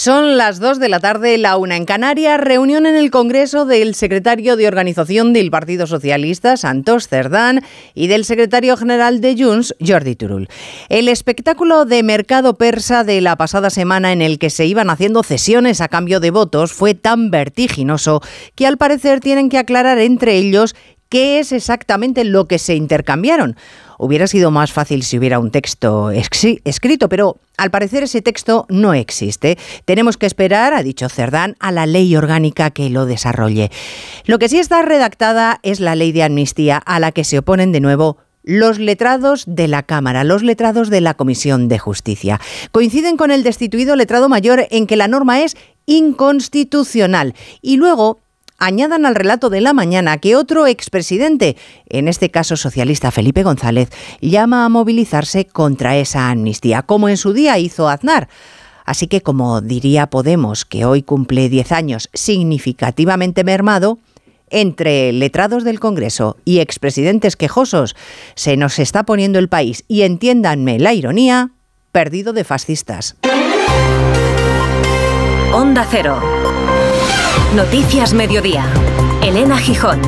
Son las 2 de la tarde, la una en Canarias, reunión en el Congreso del secretario de Organización del Partido Socialista, Santos Cerdán, y del secretario general de Junts, Jordi Turul. El espectáculo de mercado persa de la pasada semana en el que se iban haciendo cesiones a cambio de votos fue tan vertiginoso que al parecer tienen que aclarar entre ellos qué es exactamente lo que se intercambiaron. Hubiera sido más fácil si hubiera un texto escrito, pero al parecer ese texto no existe. Tenemos que esperar, ha dicho Cerdán, a la ley orgánica que lo desarrolle. Lo que sí está redactada es la ley de amnistía a la que se oponen de nuevo los letrados de la Cámara, los letrados de la Comisión de Justicia. Coinciden con el destituido letrado mayor en que la norma es inconstitucional. Y luego añadan al relato de la mañana que otro expresidente, en este caso socialista Felipe González, llama a movilizarse contra esa amnistía, como en su día hizo Aznar. Así que, como diría Podemos, que hoy cumple 10 años significativamente mermado, entre letrados del Congreso y expresidentes quejosos se nos está poniendo el país, y entiéndanme la ironía, perdido de fascistas. Onda Cero. Noticias Mediodía. Elena Gijón.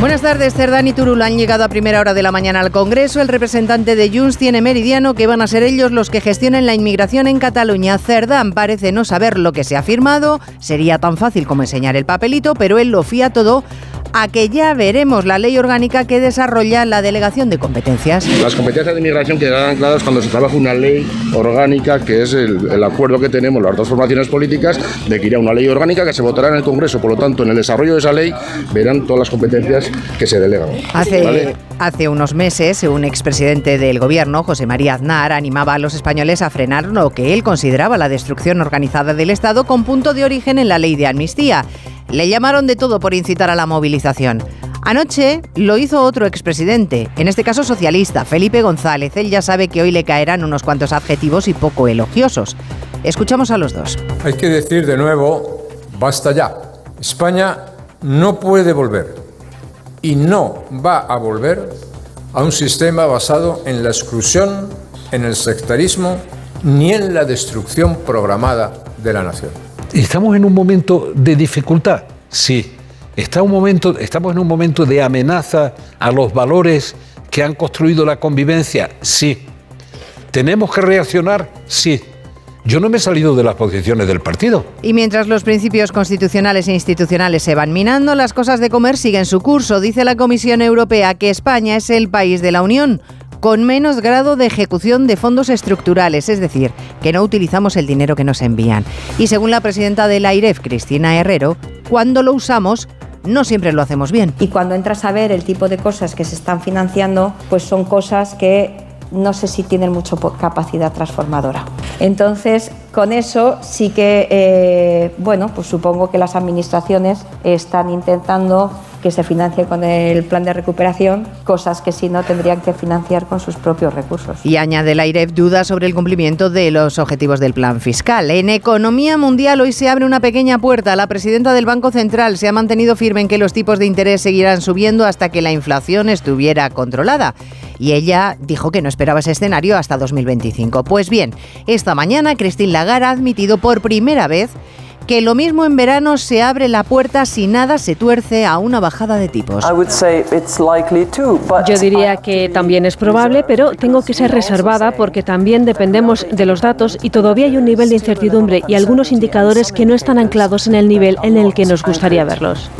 Buenas tardes, Cerdán y Turul han llegado a primera hora de la mañana al Congreso. El representante de Junts tiene meridiano que van a ser ellos los que gestionen la inmigración en Cataluña. Cerdán parece no saber lo que se ha firmado, sería tan fácil como enseñar el papelito, pero él lo fía todo a que ya veremos la ley orgánica que desarrolla la delegación de competencias. Las competencias de inmigración quedarán ancladas cuando se trabaje una ley orgánica, que es el, acuerdo que tenemos las dos formaciones políticas de que irá una ley orgánica que se votará en el Congreso. Por lo tanto, en el desarrollo de esa ley verán todas las competencias que se delegan. Hace, hace unos meses, un expresidente del gobierno, José María Aznar, animaba a los españoles a frenar lo que él consideraba la destrucción organizada del Estado con punto de origen en la ley de amnistía. Le llamaron de todo por incitar a la movilización. Anoche lo hizo otro expresidente, en este caso socialista, Felipe González. Él ya sabe que hoy le caerán unos cuantos adjetivos y poco elogiosos. Escuchamos a los dos. Hay que decir de nuevo, basta ya. España no puede volver y no va a volver a un sistema basado en la exclusión, en el sectarismo ni en la destrucción programada de la nación. ¿Estamos en un momento de dificultad? Sí. ¿Está un momento, ¿Estamos en un momento de amenaza a los valores que han construido la convivencia? Sí. ¿Tenemos que reaccionar? Sí. Yo no me he salido de las posiciones del partido. Y mientras los principios constitucionales e institucionales se van minando, las cosas de comer siguen su curso. Dice la Comisión Europea que España es el país de la Unión con menos grado de ejecución de fondos estructurales, es decir, que no utilizamos el dinero que nos envían. Y según la presidenta del AIREF, Cristina Herrero, cuando lo usamos, no siempre lo hacemos bien. Y cuando entras a ver el tipo de cosas que se están financiando, pues son cosas que no sé si tienen mucha capacidad transformadora. Entonces, con eso sí que, eh, bueno, pues supongo que las administraciones están intentando que se financie con el plan de recuperación, cosas que si no tendrían que financiar con sus propios recursos. Y añade la IREF dudas sobre el cumplimiento de los objetivos del plan fiscal. En economía mundial hoy se abre una pequeña puerta. La presidenta del Banco Central se ha mantenido firme en que los tipos de interés seguirán subiendo hasta que la inflación estuviera controlada. Y ella dijo que no esperaba ese escenario hasta 2025. Pues bien, esta mañana Christine Lagarde ha admitido por primera vez que lo mismo en verano se abre la puerta si nada se tuerce a una bajada de tipos. Yo diría que también es probable, pero tengo que ser reservada porque también dependemos de los datos y todavía hay un nivel de incertidumbre y algunos indicadores que no están anclados en el nivel en el que nos gustaría verlos.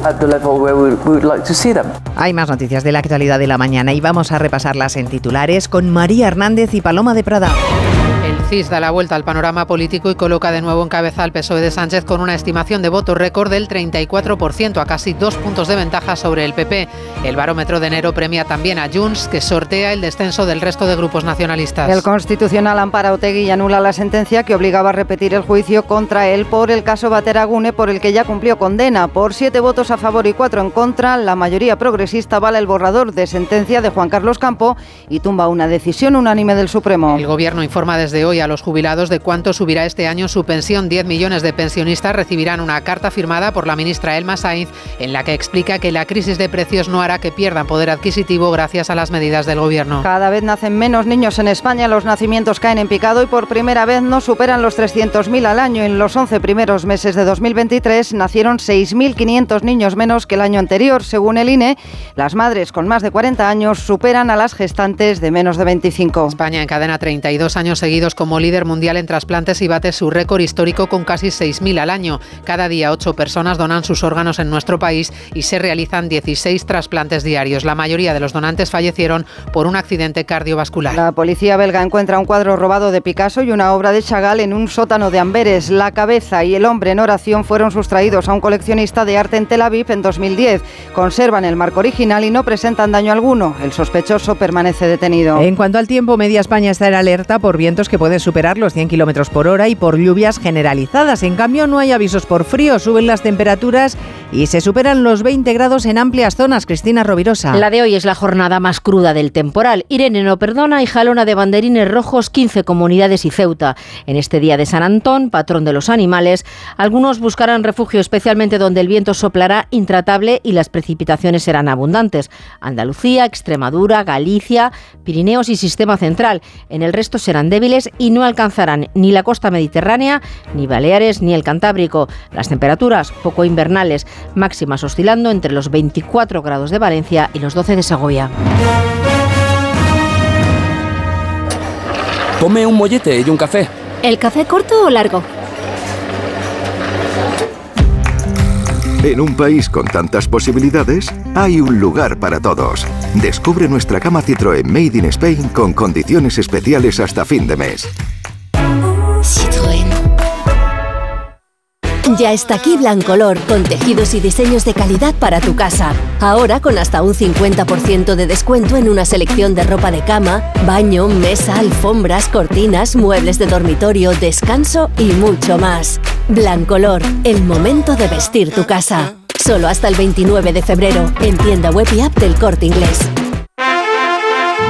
Hay más noticias de la actualidad de la mañana y vamos a repasarlas en titulares con María Hernández y Paloma de Prada. Da la vuelta al panorama político y coloca de nuevo en cabeza al PSOE de Sánchez con una estimación de voto récord del 34%, a casi dos puntos de ventaja sobre el PP. El barómetro de enero premia también a Junts, que sortea el descenso del resto de grupos nacionalistas. El Constitucional ampara Otegui y anula la sentencia que obligaba a repetir el juicio contra él por el caso Bateragune, por el que ya cumplió condena. Por siete votos a favor y cuatro en contra, la mayoría progresista vale el borrador de sentencia de Juan Carlos Campo y tumba una decisión unánime del Supremo. El Gobierno informa desde de hoy a los jubilados de cuánto subirá este año su pensión. 10 millones de pensionistas recibirán una carta firmada por la ministra Elma Sainz en la que explica que la crisis de precios no hará que pierdan poder adquisitivo gracias a las medidas del gobierno. Cada vez nacen menos niños en España, los nacimientos caen en picado y por primera vez no superan los 300.000 al año. En los 11 primeros meses de 2023 nacieron 6.500 niños menos que el año anterior. Según el INE, las madres con más de 40 años superan a las gestantes de menos de 25. España encadena 32 años seguidos como líder mundial en trasplantes y bate su récord histórico con casi 6.000 al año. Cada día 8 personas donan sus órganos en nuestro país y se realizan 16 trasplantes diarios. La mayoría de los donantes fallecieron por un accidente cardiovascular. La policía belga encuentra un cuadro robado de Picasso y una obra de Chagall en un sótano de Amberes. La cabeza y el hombre en oración fueron sustraídos a un coleccionista de arte en Tel Aviv en 2010. Conservan el marco original y no presentan daño alguno. El sospechoso permanece detenido. En cuanto al tiempo, media España está en alerta por vientos que pueden superar los 100 kilómetros por hora y por lluvias generalizadas. En cambio, no hay avisos por frío, suben las temperaturas y se superan los 20 grados en amplias zonas. Cristina Rovirosa. La de hoy es la jornada más cruda del temporal. Irene no perdona y jalona de banderines rojos 15 comunidades y Ceuta. En este día de San Antón, patrón de los animales, algunos buscarán refugio especialmente donde el viento soplará intratable y las precipitaciones serán abundantes. Andalucía, Extremadura, Galicia, Pirineos y Sistema Central. En el resto serán débiles y no alcanzarán ni la costa mediterránea, ni Baleares, ni el Cantábrico. Las temperaturas poco invernales, máximas oscilando entre los 24 grados de Valencia y los 12 de Segovia. Tome un mollete y un café. ¿El café corto o largo? En un país con tantas posibilidades, hay un lugar para todos. Descubre nuestra cama Citroën Made in Spain con condiciones especiales hasta fin de mes. Citroën. Ya está aquí Blancolor, con tejidos y diseños de calidad para tu casa. Ahora con hasta un 50% de descuento en una selección de ropa de cama, baño, mesa, alfombras, cortinas, muebles de dormitorio, descanso y mucho más. Blancolor, el momento de vestir tu casa. Solo hasta el 29 de febrero, en tienda web y app del corte inglés.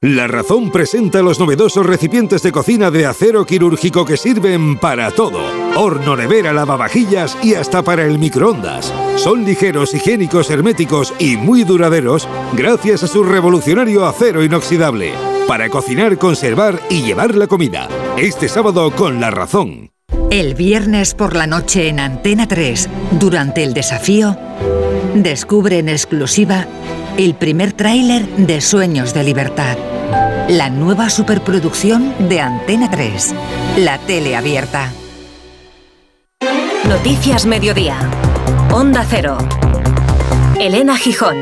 La Razón presenta los novedosos recipientes de cocina de acero quirúrgico que sirven para todo. Horno, nevera, lavavajillas y hasta para el microondas. Son ligeros, higiénicos, herméticos y muy duraderos gracias a su revolucionario acero inoxidable. Para cocinar, conservar y llevar la comida. Este sábado con La Razón. El viernes por la noche en Antena 3, durante el desafío, descubre en exclusiva el primer tráiler de Sueños de Libertad. La nueva superproducción de Antena 3, la tele abierta. Noticias Mediodía. Onda Cero. Elena Gijón.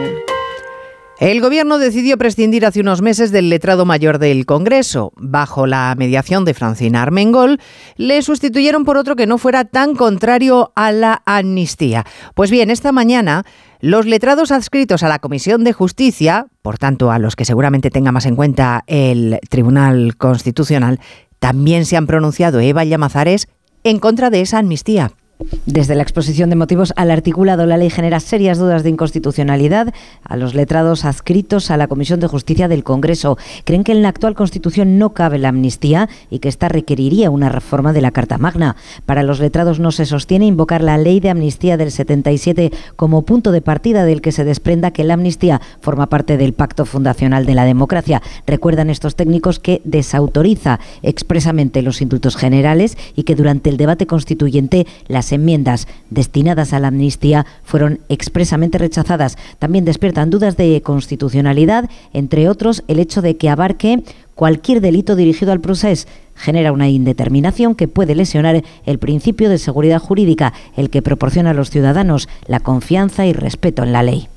El Gobierno decidió prescindir hace unos meses del letrado mayor del Congreso. Bajo la mediación de Francina Armengol, le sustituyeron por otro que no fuera tan contrario a la amnistía. Pues bien, esta mañana los letrados adscritos a la Comisión de Justicia, por tanto a los que seguramente tenga más en cuenta el Tribunal Constitucional, también se han pronunciado Eva Llamazares en contra de esa amnistía. Desde la exposición de motivos al articulado, la ley genera serias dudas de inconstitucionalidad a los letrados adscritos a la Comisión de Justicia del Congreso. Creen que en la actual Constitución no cabe la amnistía y que esta requeriría una reforma de la Carta Magna. Para los letrados no se sostiene invocar la ley de amnistía del 77 como punto de partida del que se desprenda que la amnistía forma parte del pacto fundacional de la democracia. Recuerdan estos técnicos que desautoriza expresamente los indultos generales y que durante el debate constituyente las enmiendas destinadas a la amnistía fueron expresamente rechazadas. También despiertan dudas de constitucionalidad, entre otros el hecho de que abarque cualquier delito dirigido al proceso genera una indeterminación que puede lesionar el principio de seguridad jurídica, el que proporciona a los ciudadanos la confianza y respeto en la ley.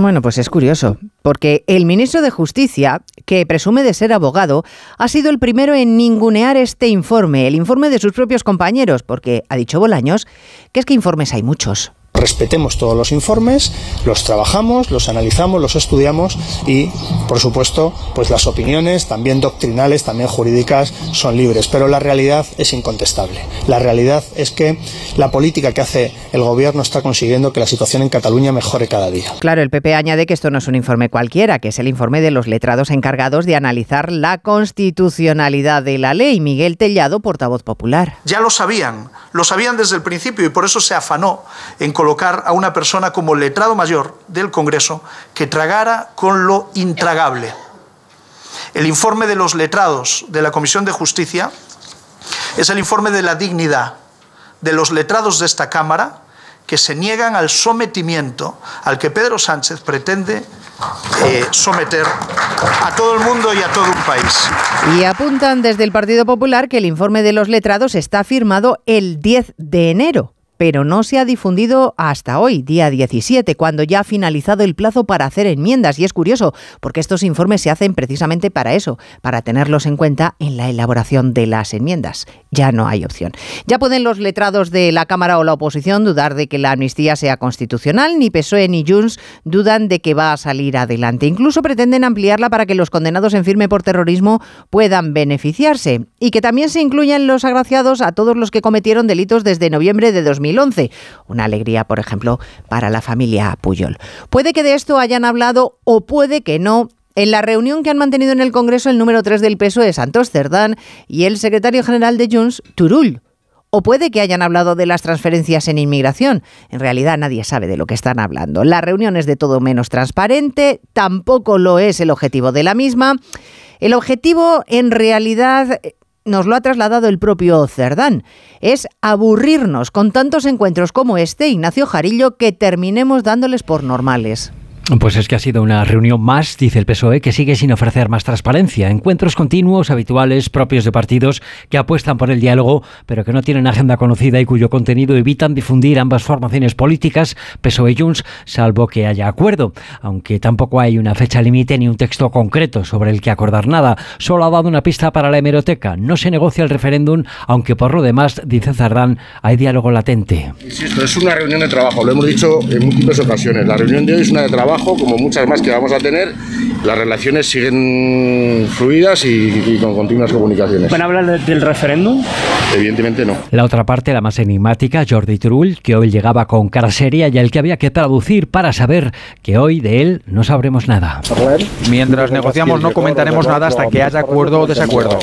Bueno, pues es curioso, porque el ministro de Justicia, que presume de ser abogado, ha sido el primero en ningunear este informe, el informe de sus propios compañeros, porque ha dicho Bolaños que es que informes hay muchos. Respetemos todos los informes, los trabajamos, los analizamos, los estudiamos y, por supuesto, pues las opiniones, también doctrinales, también jurídicas, son libres. Pero la realidad es incontestable. La realidad es que la política que hace el gobierno está consiguiendo que la situación en Cataluña mejore cada día. Claro, el PP añade que esto no es un informe cualquiera, que es el informe de los letrados encargados de analizar la constitucionalidad de la ley. Miguel Tellado, portavoz popular. Ya lo sabían, lo sabían desde el principio y por eso se afanó en colocar a una persona como letrado mayor del Congreso que tragara con lo intragable. El informe de los letrados de la Comisión de Justicia es el informe de la dignidad de los letrados de esta Cámara que se niegan al sometimiento al que Pedro Sánchez pretende eh, someter a todo el mundo y a todo un país. Y apuntan desde el Partido Popular que el informe de los letrados está firmado el 10 de enero pero no se ha difundido hasta hoy, día 17, cuando ya ha finalizado el plazo para hacer enmiendas. Y es curioso, porque estos informes se hacen precisamente para eso, para tenerlos en cuenta en la elaboración de las enmiendas. Ya no hay opción. Ya pueden los letrados de la Cámara o la oposición dudar de que la amnistía sea constitucional, ni PSOE ni Junts dudan de que va a salir adelante. Incluso pretenden ampliarla para que los condenados en firme por terrorismo puedan beneficiarse y que también se incluyan los agraciados a todos los que cometieron delitos desde noviembre de 2000 una alegría, por ejemplo, para la familia Puyol. Puede que de esto hayan hablado o puede que no en la reunión que han mantenido en el Congreso el número 3 del PSOE, Santos Cerdán, y el secretario general de Junts, Turull. O puede que hayan hablado de las transferencias en inmigración. En realidad nadie sabe de lo que están hablando. La reunión es de todo menos transparente, tampoco lo es el objetivo de la misma. El objetivo en realidad nos lo ha trasladado el propio Cerdán. Es aburrirnos con tantos encuentros como este, Ignacio Jarillo, que terminemos dándoles por normales. Pues es que ha sido una reunión más, dice el PSOE, que sigue sin ofrecer más transparencia. Encuentros continuos, habituales, propios de partidos que apuestan por el diálogo, pero que no tienen agenda conocida y cuyo contenido evitan difundir ambas formaciones políticas, PSOE y Junts, salvo que haya acuerdo. Aunque tampoco hay una fecha límite ni un texto concreto sobre el que acordar nada. Solo ha dado una pista para la hemeroteca. No se negocia el referéndum, aunque por lo demás, dice Zardán, hay diálogo latente. Insisto, es una reunión de trabajo, lo hemos dicho en múltiples ocasiones. La reunión de hoy es una de trabajo como muchas más que vamos a tener, las relaciones siguen fluidas y, con continuas comunicaciones. ¿Van a hablar del referéndum? Evidentemente no. La otra parte, la más enigmática, Jordi Turull, que hoy llegaba con cara seria y al que había que traducir para saber que hoy de él no sabremos nada. Mientras negociamos no comentaremos nada hasta que haya acuerdo o desacuerdo.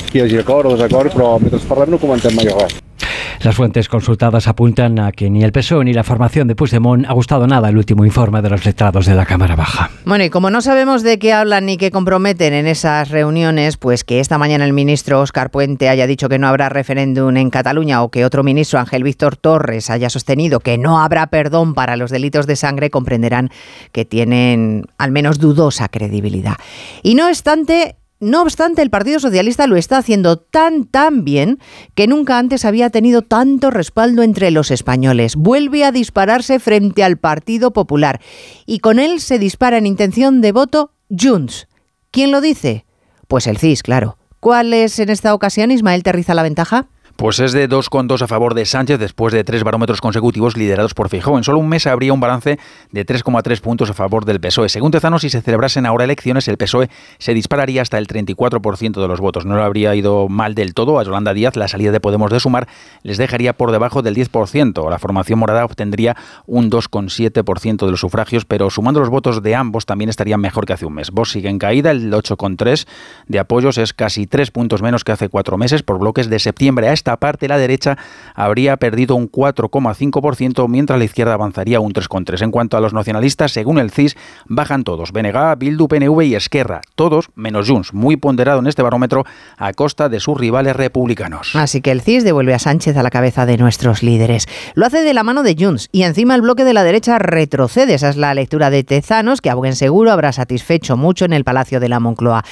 Las fuentes consultadas apuntan a que ni el PSOE ni la formación de Puigdemont ha gustado nada el último informe de los letrados de la Cámara Baja. Bueno, y como no sabemos de qué hablan ni qué comprometen en esas reuniones, pues que esta mañana el ministro Óscar Puente haya dicho que no habrá referéndum en Cataluña o que otro ministro, Ángel Víctor Torres, haya sostenido que no habrá perdón para los delitos de sangre, comprenderán que tienen al menos dudosa credibilidad. Y no obstante, no obstante, el Partido Socialista lo está haciendo tan, tan bien que nunca antes había tenido tanto respaldo entre los españoles. Vuelve a dispararse frente al Partido Popular y con él se dispara en intención de voto Junts. ¿Quién lo dice? Pues el CIS, claro. ¿Cuál es en esta ocasión, Ismael Terriza, la ventaja? Pues es de 2,2 a favor de Sánchez después de tres barómetros consecutivos liderados por Fijó. En solo un mes habría un balance de 3,3 puntos a favor del PSOE. Según Tezano, si se celebrasen ahora elecciones, el PSOE se dispararía hasta el 34% de los votos. No le habría ido mal del todo a Yolanda Díaz. La salida de Podemos de Sumar les dejaría por debajo del 10%. La formación morada obtendría un 2,7% de los sufragios, pero sumando los votos de ambos también estarían mejor que hace un mes. Vox sigue en caída, el 8,3 de apoyos es casi tres puntos menos que hace cuatro meses por bloques de septiembre a este esta parte la derecha habría perdido un 4,5%, mientras la izquierda avanzaría un 3,3%. En cuanto a los nacionalistas, según el CIS, bajan todos, BNG, Bildu, PNV y Esquerra, todos menos Junts, muy ponderado en este barómetro a costa de sus rivales republicanos. Así que el CIS devuelve a Sánchez a la cabeza de nuestros líderes. Lo hace de la mano de Junts y encima el bloque de la derecha retrocede. Esa es la lectura de Tezanos, que a buen seguro habrá satisfecho mucho en el Palacio de la Moncloa.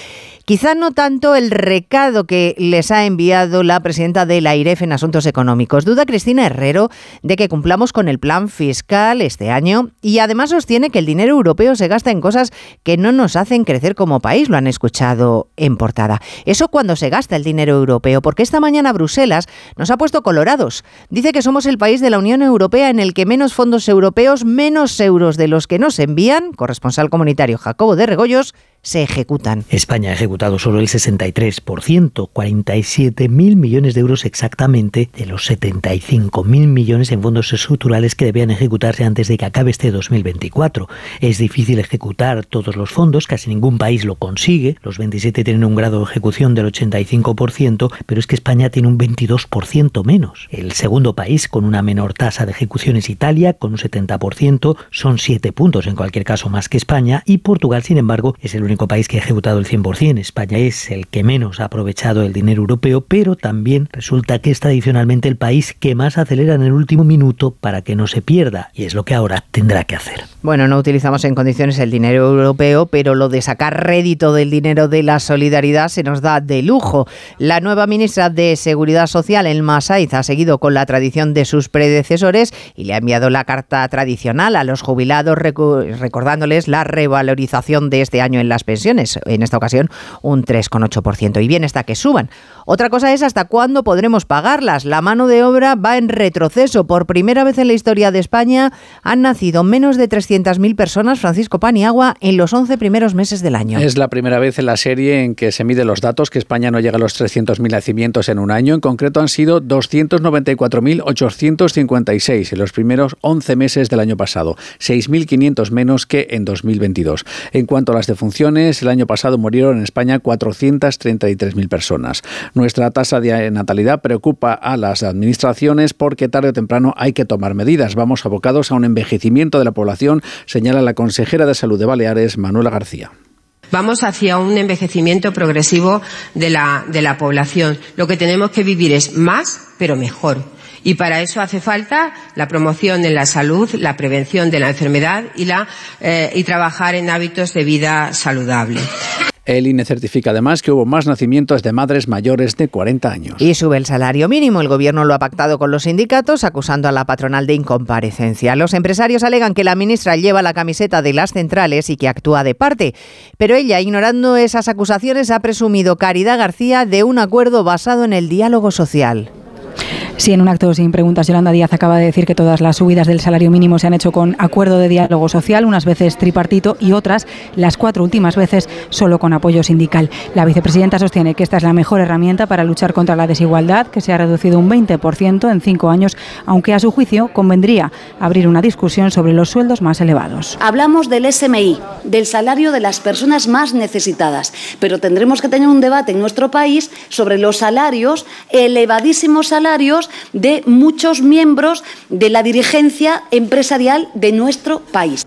Quizá no tanto el recado que les ha enviado la presidenta de la IREF en asuntos económicos. Duda Cristina Herrero de que cumplamos con el plan fiscal este año y además sostiene que el dinero europeo se gasta en cosas que no nos hacen crecer como país. Lo han escuchado en portada. Eso cuando se gasta el dinero europeo, porque esta mañana Bruselas nos ha puesto colorados. Dice que somos el país de la Unión Europea en el que menos fondos europeos, menos euros de los que nos envían, corresponsal comunitario Jacobo de Regoyos, se ejecutan. España ha ejecutado solo el 63%, 47.000 millones de euros exactamente de los 75.000 millones en fondos estructurales que debían ejecutarse antes de que acabe este 2024. Es difícil ejecutar todos los fondos, casi ningún país lo consigue. Los 27 tienen un grado de ejecución del 85%, pero es que España tiene un 22% menos. El segundo país con una menor tasa de ejecución es Italia, con un 70%, son 7 puntos en cualquier caso más que España, y Portugal, sin embargo, es el único único país que ha ejecutado el 100%. España es el que menos ha aprovechado el dinero europeo, pero también resulta que es tradicionalmente el país que más acelera en el último minuto para que no se pierda, y es lo que ahora tendrá que hacer. Bueno, no utilizamos en condiciones el dinero europeo, pero lo de sacar rédito del dinero de la solidaridad se nos da de lujo. La nueva ministra de Seguridad Social, Elma Saiz, ha seguido con la tradición de sus predecesores y le ha enviado la carta tradicional a los jubilados recordándoles la revalorización de este año en pensiones, en esta ocasión un 3,8%. Y bien está que suban. Otra cosa es hasta cuándo podremos pagarlas. La mano de obra va en retroceso. Por primera vez en la historia de España han nacido menos de 300.000 personas, Francisco Paniagua, en los 11 primeros meses del año. Es la primera vez en la serie en que se miden los datos que España no llega a los 300.000 nacimientos en un año. En concreto han sido 294.856 en los primeros 11 meses del año pasado, 6.500 menos que en 2022. En cuanto a las defunciones, el año pasado murieron en España 433.000 personas. Nuestra tasa de natalidad preocupa a las administraciones porque tarde o temprano hay que tomar medidas. Vamos abocados a un envejecimiento de la población, señala la consejera de Salud de Baleares, Manuela García. Vamos hacia un envejecimiento progresivo de la, de la población. Lo que tenemos que vivir es más, pero mejor. Y para eso hace falta la promoción de la salud, la prevención de la enfermedad y, la, eh, y trabajar en hábitos de vida saludable. El INE certifica además que hubo más nacimientos de madres mayores de 40 años. Y sube el salario mínimo. El gobierno lo ha pactado con los sindicatos, acusando a la patronal de incomparecencia. Los empresarios alegan que la ministra lleva la camiseta de las centrales y que actúa de parte. Pero ella, ignorando esas acusaciones, ha presumido Caridad García de un acuerdo basado en el diálogo social. Sí, en un acto sin preguntas, Yolanda Díaz acaba de decir que todas las subidas del salario mínimo se han hecho con acuerdo de diálogo social, unas veces tripartito y otras, las cuatro últimas veces, solo con apoyo sindical. La vicepresidenta sostiene que esta es la mejor herramienta para luchar contra la desigualdad, que se ha reducido un 20% en cinco años, aunque a su juicio convendría abrir una discusión sobre los sueldos más elevados. Hablamos del SMI, del salario de las personas más necesitadas, pero tendremos que tener un debate en nuestro país sobre los salarios, elevadísimos salarios, de muchos miembros de la dirigencia empresarial de nuestro país.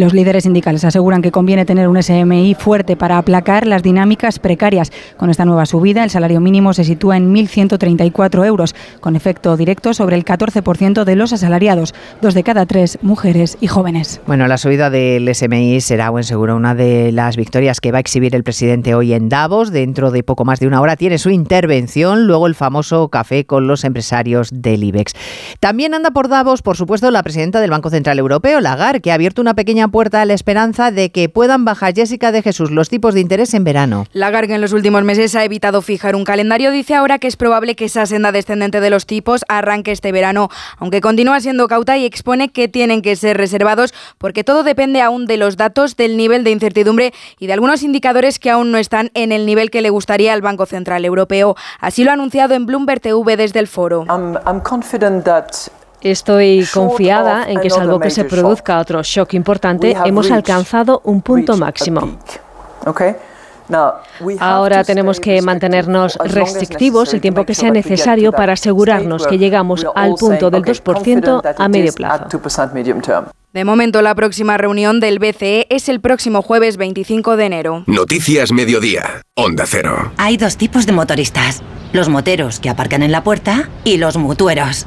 Los líderes sindicales aseguran que conviene tener un SMI fuerte para aplacar las dinámicas precarias. Con esta nueva subida, el salario mínimo se sitúa en 1.134 euros, con efecto directo sobre el 14% de los asalariados, dos de cada tres mujeres y jóvenes. Bueno, la subida del SMI será, buen seguro, una de las victorias que va a exhibir el presidente hoy en Davos. Dentro de poco más de una hora tiene su intervención, luego el famoso café con los empresarios del IBEX. También anda por Davos, por supuesto, la presidenta del Banco Central Europeo, Lagarde, que ha abierto una pequeña puerta a la esperanza de que puedan bajar Jessica de Jesús los tipos de interés en verano. Lagarde en los últimos meses ha evitado fijar un calendario. Dice ahora que es probable que esa senda descendente de los tipos arranque este verano, aunque continúa siendo cauta y expone que tienen que ser reservados porque todo depende aún de los datos, del nivel de incertidumbre y de algunos indicadores que aún no están en el nivel que le gustaría al Banco Central Europeo. Así lo ha anunciado en Bloomberg TV desde el foro. Estoy confiada en que salvo que se produzca otro shock importante, hemos alcanzado un punto máximo. Ahora tenemos que mantenernos restrictivos el tiempo que sea necesario para asegurarnos que llegamos al punto del 2% a medio plazo. De momento, la próxima reunión del BCE es el próximo jueves 25 de enero. Noticias Mediodía, Onda Cero. Hay dos tipos de motoristas. Los moteros que aparcan en la puerta y los mutueros,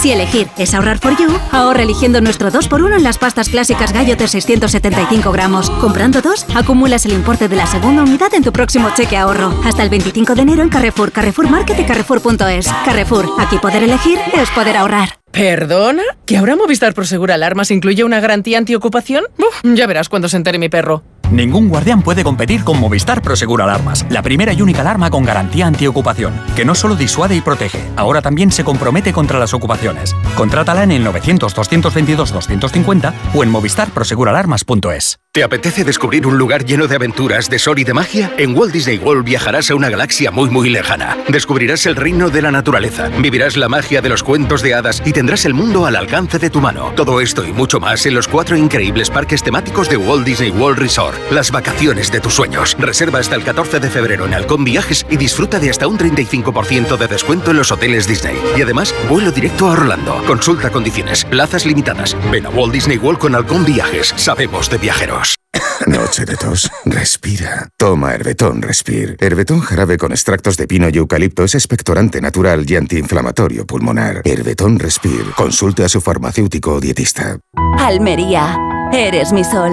Si elegir es ahorrar for you, ahorra eligiendo nuestro 2x1 en las pastas clásicas Gallo de 675 gramos. Comprando dos, acumulas el importe de la segunda unidad en tu próximo cheque ahorro. Hasta el 25 de enero en Carrefour, Carrefour Market y Carrefour.es. Carrefour, aquí poder elegir es poder ahorrar. ¿Perdona? ¿Que ahora Movistar Prosegur Alarmas incluye una garantía antiocupación? Uf, ya verás cuando se entere mi perro. Ningún guardián puede competir con Movistar Prosegur Alarmas, la primera y única alarma con garantía antiocupación, que no solo disuade y protege, ahora también se compromete contra las ocupaciones. Contrátala en el 900-222-250 o en movistarproseguralarmas.es. ¿Te apetece descubrir un lugar lleno de aventuras, de sol y de magia? En Walt Disney World viajarás a una galaxia muy muy lejana. Descubrirás el reino de la naturaleza, vivirás la magia de los cuentos de hadas y tendrás el mundo al alcance de tu mano. Todo esto y mucho más en los cuatro increíbles parques temáticos de Walt Disney World Resort. Las vacaciones de tus sueños. Reserva hasta el 14 de febrero en Halcón Viajes y disfruta de hasta un 35% de descuento en los hoteles Disney. Y además, vuelo directo a Orlando. Consulta condiciones. Plazas limitadas. Ven a Walt Disney World con Halcón Viajes. Sabemos de viajeros. Noche de tos. Respira. Toma Herbetón Respir. Herbetón jarabe con extractos de pino y eucalipto es expectorante natural y antiinflamatorio pulmonar. Herbetón Respir. Consulte a su farmacéutico o dietista. Almería, eres mi sol.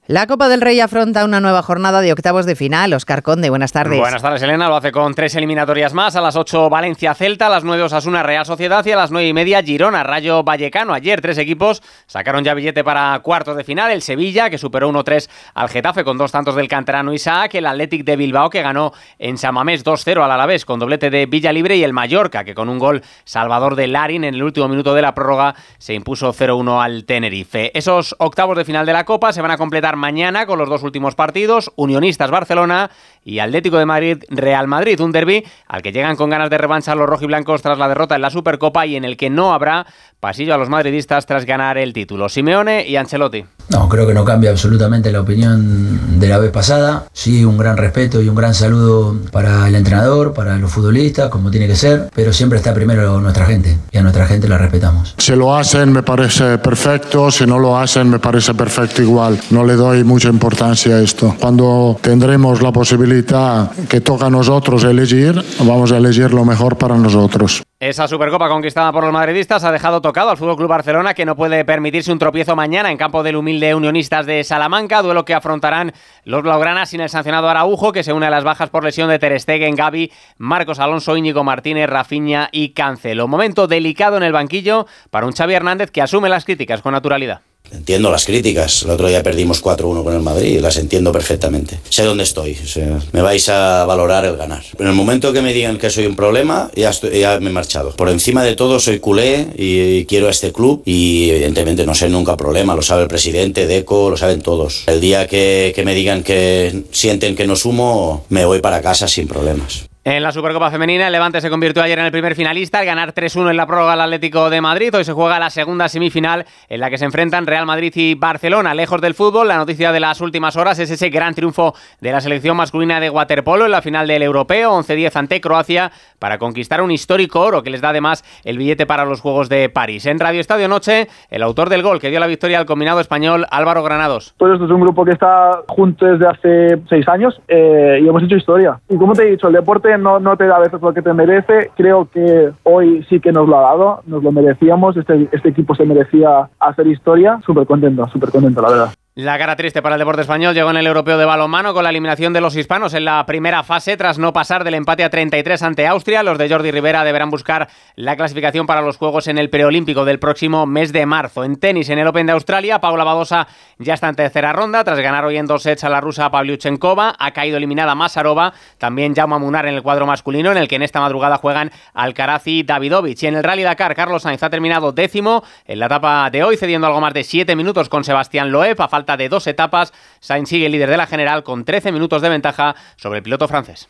La Copa del Rey afronta una nueva jornada de octavos de final. Oscar Conde, buenas tardes. Buenas tardes, Elena. Lo hace con tres eliminatorias más. A las 8 Valencia Celta, a las 9 Osasuna Real Sociedad y a las 9 y media Girona Rayo Vallecano. Ayer tres equipos sacaron ya billete para cuartos de final. El Sevilla, que superó 1-3 al Getafe con dos tantos del canterano Isaac. El Athletic de Bilbao, que ganó en Samamés 2-0 al Alavés con doblete de Villa Libre. Y el Mallorca, que con un gol salvador de Larin en el último minuto de la prórroga se impuso 0-1 al Tenerife. Esos octavos de final de la Copa se van a completar mañana con los dos últimos partidos, Unionistas Barcelona y Atlético de Madrid Real Madrid, un derby al que llegan con ganas de revancha los rojiblancos tras la derrota en la Supercopa y en el que no habrá pasillo a los madridistas tras ganar el título. Simeone y Ancelotti. No, creo que no cambia absolutamente la opinión de la vez pasada. Sí, un gran respeto y un gran saludo para el entrenador, para los futbolistas, como tiene que ser, pero siempre está primero nuestra gente y a nuestra gente la respetamos. Si lo hacen me parece perfecto, si no lo hacen me parece perfecto igual. No le doy mucha importancia a esto. Cuando tendremos la posibilidad que toca a nosotros elegir, vamos a elegir lo mejor para nosotros. Esa Supercopa conquistada por los madridistas ha dejado tocado al Fútbol Club Barcelona que no puede permitirse un tropiezo mañana en campo del humilde Unionistas de Salamanca, duelo que afrontarán los blaugranas sin el sancionado Araujo que se une a las bajas por lesión de Ter Stegen, Gaby, Marcos Alonso, Íñigo Martínez, Rafinha y Cancelo. Momento delicado en el banquillo para un Xavi Hernández que asume las críticas con naturalidad. Entiendo las críticas. El otro día perdimos 4-1 con el Madrid las entiendo perfectamente. Sé dónde estoy. O sea, me vais a valorar el ganar. En el momento que me digan que soy un problema, ya, estoy, ya me he marchado. Por encima de todo, soy culé y, quiero a este club y evidentemente no sé nunca problema. Lo sabe el presidente, Deco, lo saben todos. El día que, que me digan que sienten que no sumo, me voy para casa sin problemas. En la Supercopa Femenina, el Levante se convirtió ayer en el primer finalista al ganar 3-1 en la prórroga al Atlético de Madrid. Hoy se juega la segunda semifinal en la que se enfrentan Real Madrid y Barcelona. Lejos del fútbol, la noticia de las últimas horas es ese gran triunfo de la selección masculina de waterpolo en la final del Europeo, 11-10 ante Croacia, para conquistar un histórico oro que les da además el billete para los Juegos de París. En Radio Estadio Noche, el autor del gol que dio la victoria al combinado español Álvaro Granados. Pues esto es un grupo que está junto desde hace seis años eh, y hemos hecho historia. Y como te he dicho, el deporte no, no te da a veces lo que te merece. Creo que hoy sí que nos lo ha dado, nos lo merecíamos. Este, este equipo se merecía hacer historia. Súper contento, súper contento, la verdad. La cara triste para el deporte español llegó en el europeo de balonmano con la eliminación de los hispanos en la primera fase tras no pasar del empate a 33 ante Austria. Los de Jordi Rivera deberán buscar la clasificación para los Juegos en el preolímpico del próximo mes de marzo. En tenis, en el Open de Australia, Paula Badosa ya está en tercera ronda tras ganar hoy en dos sets a la rusa Pavlyuchenkova. Ha caído eliminada Masarova, también Jaume Munar en el cuadro masculino en el que en esta madrugada juegan Alcaraz y Davidovich. Y en el Rally Dakar, Carlos Sainz ha terminado décimo en la etapa de hoy, cediendo algo más de 7 minutos con Sebastián Loeb a falta de dos etapas. Sainz sigue líder de la general con 13 minutos de ventaja sobre el piloto francés.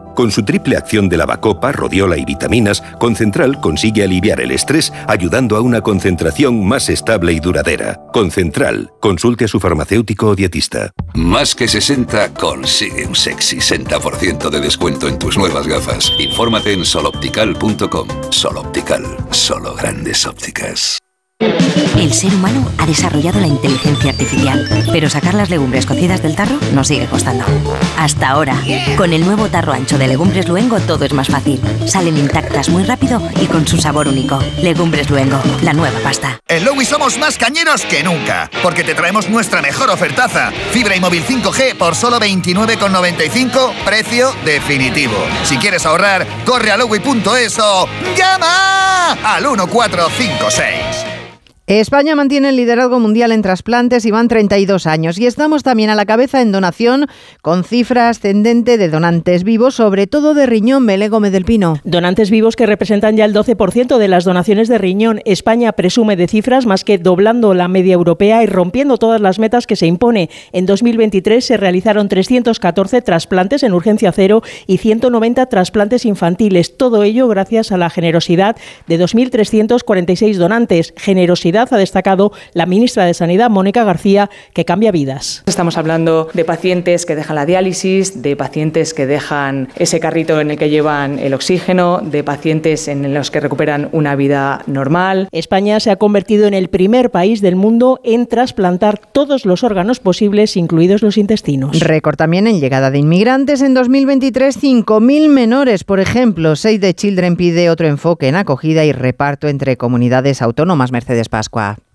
Con su triple acción de lavacopa, rodiola y vitaminas, Concentral consigue aliviar el estrés ayudando a una concentración más estable y duradera. Concentral, consulte a su farmacéutico o dietista. Más que 60 consigue un sexy 60% de descuento en tus nuevas gafas. Infórmate en soloptical.com. Soloptical, solo grandes ópticas. El ser humano ha desarrollado la inteligencia artificial, pero sacar las legumbres cocidas del tarro nos sigue costando. Hasta ahora, con el nuevo tarro ancho de Legumbres Luengo todo es más fácil. Salen intactas muy rápido y con su sabor único. Legumbres Luengo, la nueva pasta. En Lowy somos más cañeros que nunca, porque te traemos nuestra mejor ofertaza. Fibra y móvil 5G por solo 29,95, precio definitivo. Si quieres ahorrar, corre a lowy.es o llama al 1456. España mantiene el liderazgo mundial en trasplantes y van 32 años y estamos también a la cabeza en donación con cifra ascendente de donantes vivos, sobre todo de riñón, Mele Gómez del Pino. Donantes vivos que representan ya el 12% de las donaciones de riñón. España presume de cifras más que doblando la media europea y rompiendo todas las metas que se impone. En 2023 se realizaron 314 trasplantes en urgencia cero y 190 trasplantes infantiles. Todo ello gracias a la generosidad de 2.346 donantes. Generosidad ha destacado la ministra de Sanidad, Mónica García, que cambia vidas. Estamos hablando de pacientes que dejan la diálisis, de pacientes que dejan ese carrito en el que llevan el oxígeno, de pacientes en los que recuperan una vida normal. España se ha convertido en el primer país del mundo en trasplantar todos los órganos posibles, incluidos los intestinos. Récord también en llegada de inmigrantes. En 2023, 5.000 menores, por ejemplo. Save the Children pide otro enfoque en acogida y reparto entre comunidades autónomas. Mercedes Pascua. Pascua.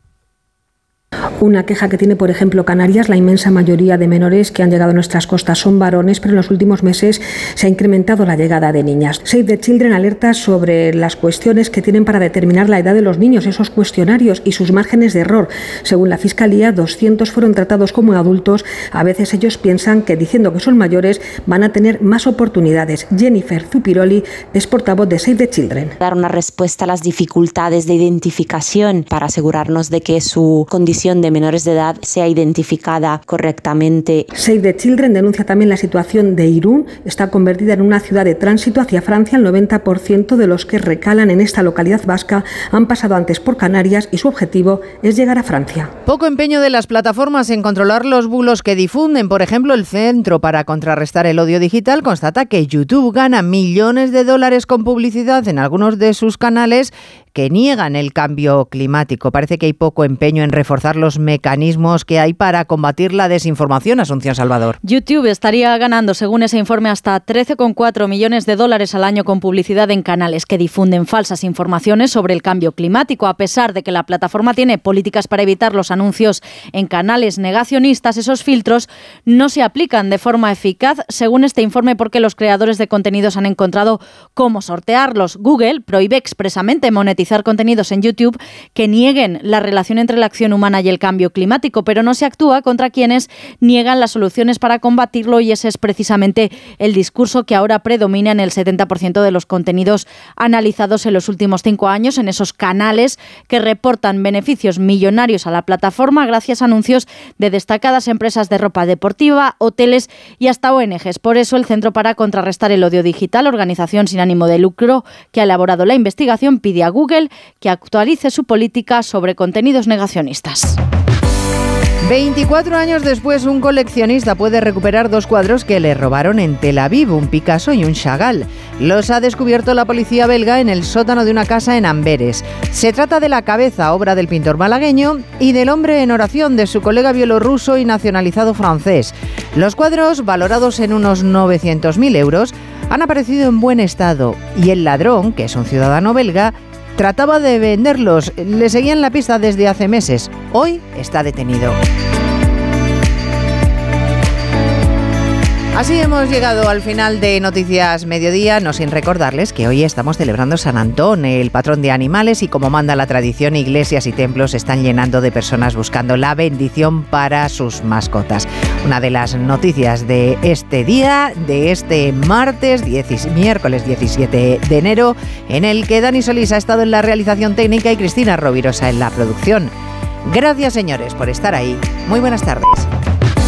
Una queja que tiene, por ejemplo, Canarias, la inmensa mayoría de menores que han llegado a nuestras costas son varones, pero en los últimos meses se ha incrementado la llegada de niñas. Save the Children alerta sobre las cuestiones que tienen para determinar la edad de los niños, esos cuestionarios y sus márgenes de error. Según la Fiscalía, 200 fueron tratados como adultos. A veces ellos piensan que diciendo que son mayores van a tener más oportunidades. Jennifer Zupiroli es portavoz de Save the Children. Dar una respuesta a las dificultades de identificación para asegurarnos de que su condición de menores de edad sea identificada correctamente. Save the Children denuncia también la situación de Irún. Está convertida en una ciudad de tránsito hacia Francia. El 90% de los que recalan en esta localidad vasca han pasado antes por Canarias y su objetivo es llegar a Francia. Poco empeño de las plataformas en controlar los bulos que difunden. Por ejemplo, el Centro para Contrarrestar el Odio Digital constata que YouTube gana millones de dólares con publicidad en algunos de sus canales que niegan el cambio climático. Parece que hay poco empeño en reforzar los mecanismos que hay para combatir la desinformación, Asunción Salvador. YouTube estaría ganando, según ese informe, hasta 13,4 millones de dólares al año con publicidad en canales que difunden falsas informaciones sobre el cambio climático. A pesar de que la plataforma tiene políticas para evitar los anuncios en canales negacionistas, esos filtros no se aplican de forma eficaz, según este informe, porque los creadores de contenidos han encontrado cómo sortearlos. Google prohíbe expresamente monetizar contenidos en YouTube que nieguen la relación entre la acción humana y el cambio climático, pero no se actúa contra quienes niegan las soluciones para combatirlo y ese es precisamente el discurso que ahora predomina en el 70% de los contenidos analizados en los últimos cinco años en esos canales que reportan beneficios millonarios a la plataforma gracias a anuncios de destacadas empresas de ropa deportiva, hoteles y hasta ONGs. Por eso el Centro para Contrarrestar el Odio Digital, organización sin ánimo de lucro que ha elaborado la investigación, pide a Google que actualice su política sobre contenidos negacionistas. 24 años después, un coleccionista puede recuperar dos cuadros que le robaron en Tel Aviv, un Picasso y un Chagall. Los ha descubierto la policía belga en el sótano de una casa en Amberes. Se trata de la cabeza, obra del pintor malagueño, y del hombre en oración de su colega bielorruso y nacionalizado francés. Los cuadros, valorados en unos 900.000 euros, han aparecido en buen estado y el ladrón, que es un ciudadano belga, Trataba de venderlos, le seguían la pista desde hace meses. Hoy está detenido. Así hemos llegado al final de Noticias Mediodía, no sin recordarles que hoy estamos celebrando San Antón, el patrón de animales, y como manda la tradición, iglesias y templos están llenando de personas buscando la bendición para sus mascotas. Una de las noticias de este día, de este martes, miércoles 17 de enero, en el que Dani Solís ha estado en la realización técnica y Cristina Rovirosa en la producción. Gracias señores por estar ahí. Muy buenas tardes.